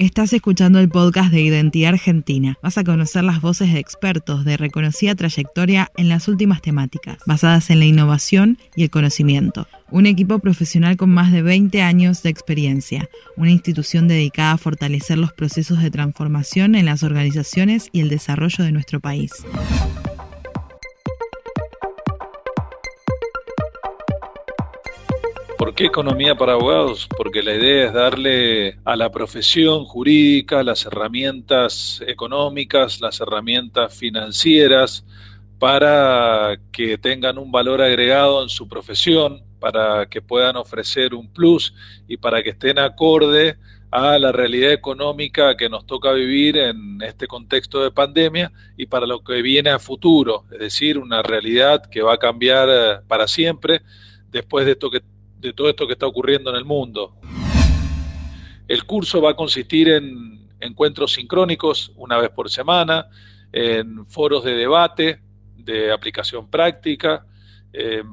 Estás escuchando el podcast de Identidad Argentina. Vas a conocer las voces de expertos de reconocida trayectoria en las últimas temáticas, basadas en la innovación y el conocimiento. Un equipo profesional con más de 20 años de experiencia, una institución dedicada a fortalecer los procesos de transformación en las organizaciones y el desarrollo de nuestro país. ¿Por qué economía para abogados? Porque la idea es darle a la profesión jurídica las herramientas económicas, las herramientas financieras para que tengan un valor agregado en su profesión, para que puedan ofrecer un plus y para que estén acorde a la realidad económica que nos toca vivir en este contexto de pandemia y para lo que viene a futuro, es decir, una realidad que va a cambiar eh, para siempre después de esto que de todo esto que está ocurriendo en el mundo. El curso va a consistir en encuentros sincrónicos una vez por semana, en foros de debate, de aplicación práctica. Em,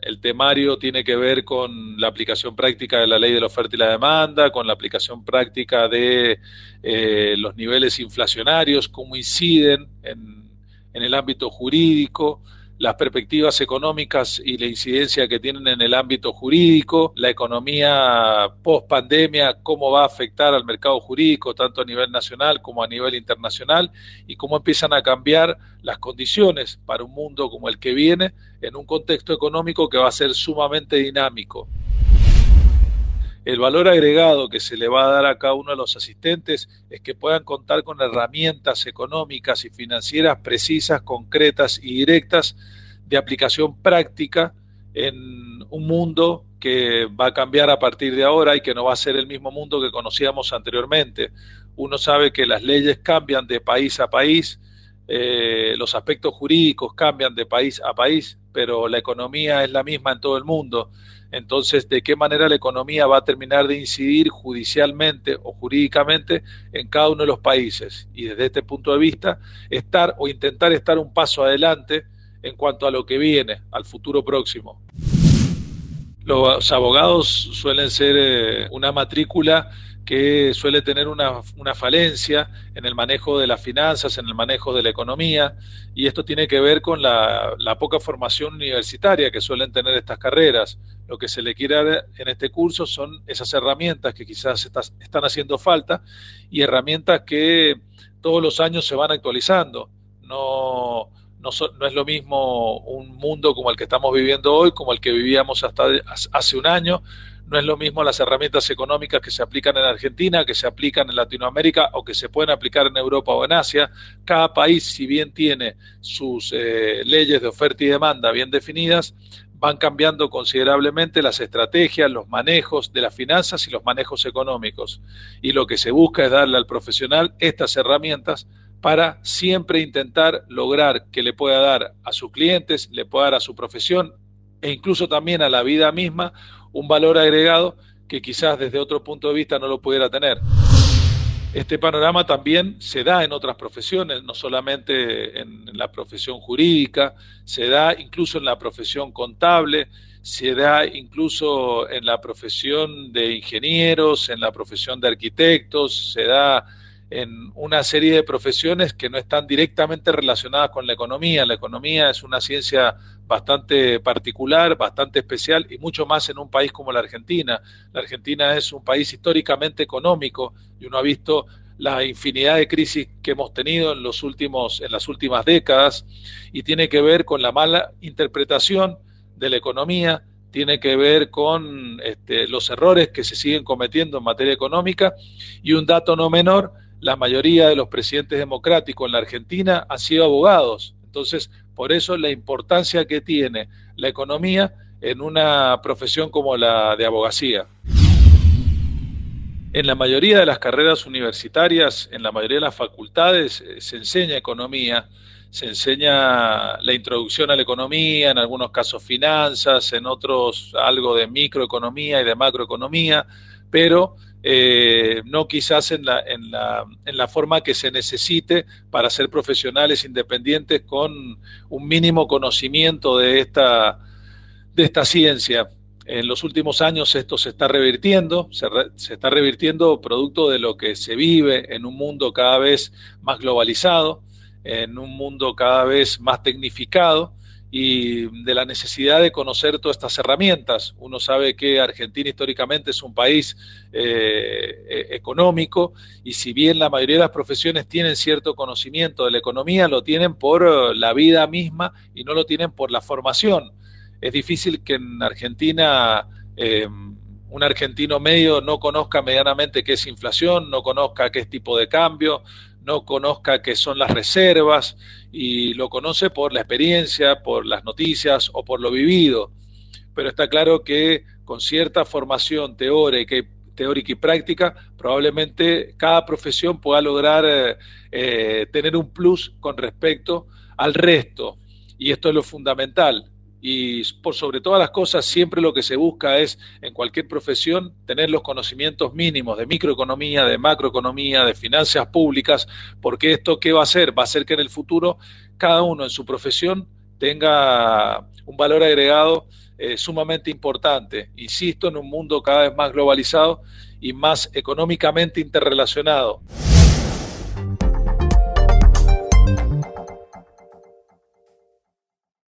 el temario tiene que ver con la aplicación práctica de la ley de la oferta y la demanda, con la aplicación práctica de eh, los niveles inflacionarios, cómo inciden en, en el ámbito jurídico, las perspectivas económicas y la incidencia que tienen en el ámbito jurídico, la economía post pandemia, cómo va a afectar al mercado jurídico, tanto a nivel nacional como a nivel internacional, y cómo empiezan a cambiar las condiciones para un mundo como el que viene en un contexto económico que va a ser sumamente dinámico el valor agregado que se le va a dar a cada uno de los asistentes es que puedan contar con herramientas económicas y financieras precisas, concretas y directas de aplicación práctica en un mundo que va a cambiar a partir de ahora y que no va a ser el mismo mundo que conocíamos anteriormente. Uno sabe que las leyes cambian de país a país, eh, los aspectos jurídicos cambian de país a país, pero la economía es la misma en todo el mundo. Entonces, ¿de qué manera la economía va a terminar de incidir judicialmente o jurídicamente en cada uno de los países? Y desde este punto de vista, estar o intentar estar un paso adelante en cuanto a lo que viene, al futuro próximo. Los abogados suelen ser eh, una matrícula que suele tener una, falencia en el manejo de las finanzas, en el manejo de la economía, y esto tiene que ver con la, poca formación universitaria que suelen tener estas carreras. Lo que se le quiere dar en este curso son esas herramientas que quizás están haciendo falta y herramientas que todos los años se van actualizando. No, no, es lo mismo un mundo como el que estamos viviendo hoy, como el que vivíamos hasta hace un año, no es lo mismo las herramientas económicas que se aplican en Argentina, que se aplican en Latinoamérica o que se pueden aplicar en Europa o en Asia. Cada país, si bien tiene sus eh, leyes de oferta y demanda bien definidas, van cambiando considerablemente las estrategias, los manejos de las finanzas y los manejos económicos. Y lo que se busca es darle al profesional estas herramientas para siempre intentar lograr que le pueda dar a sus clientes, le pueda dar a su profesión e incluso también a la vida misma un valor agregado que quizás desde otro punto de vista no lo pudiera tener. Este panorama también se da en otras profesiones, no solamente en la profesión jurídica, se da incluso en la profesión contable, se da incluso en la profesión de ingenieros, en la profesión de arquitectos, se da en una serie de profesiones que no están directamente relacionadas con la economía. La economía es una ciencia bastante particular, bastante especial y mucho más en un país como la Argentina. La Argentina es un país históricamente económico y uno ha visto la infinidad de crisis que hemos tenido en los últimos en las últimas décadas y tiene que ver con la mala interpretación de la economía, tiene que ver con este, los errores que se siguen cometiendo en materia económica y un dato no menor la mayoría de los presidentes democráticos en la Argentina han sido abogados. Entonces, por eso la importancia que tiene la economía en una profesión como la de abogacía. En la mayoría de las carreras universitarias, en la mayoría de las facultades, eh, se enseña economía, se enseña la introducción a la economía, en algunos casos finanzas, en otros algo de microeconomía y de macroeconomía, pero eh, no quizás en la, en, la, en la forma que se necesite para ser profesionales independientes con un mínimo conocimiento de esta, de esta ciencia. En los últimos años esto se está revirtiendo, se, se, está revirtiendo producto de lo que se vive en un mundo cada vez más globalizado, en un mundo cada vez más tecnificado y de la necesidad de conocer todas estas herramientas. Uno sabe que Argentina históricamente es un país eh, e-, económico y si bien la mayoría de las profesiones tienen cierto conocimiento de la economía, lo tienen por la vida misma y no lo tienen por la formación. Es difícil que en Argentina eh, un argentino medio no conozca medianamente qué es inflación, no conozca qué es tipo de cambio, no conozca qué son las reservas y lo conoce por la experiencia, por las noticias o por lo vivido. Pero está claro que con cierta formación teórica y, teórica y práctica, probablemente cada profesión pueda lograr eh, eh, tener un plus con respecto al resto. Y esto es lo fundamental y por sobre todas las cosas siempre lo que se busca es en cualquier profesión tener los conocimientos mínimos de microeconomía, de macroeconomía, de finanzas públicas, porque esto qué va a hacer? Va a hacer que en el futuro cada uno en su profesión tenga un valor agregado eh, sumamente importante, insisto, en un mundo cada vez más globalizado y más económicamente interrelacionado.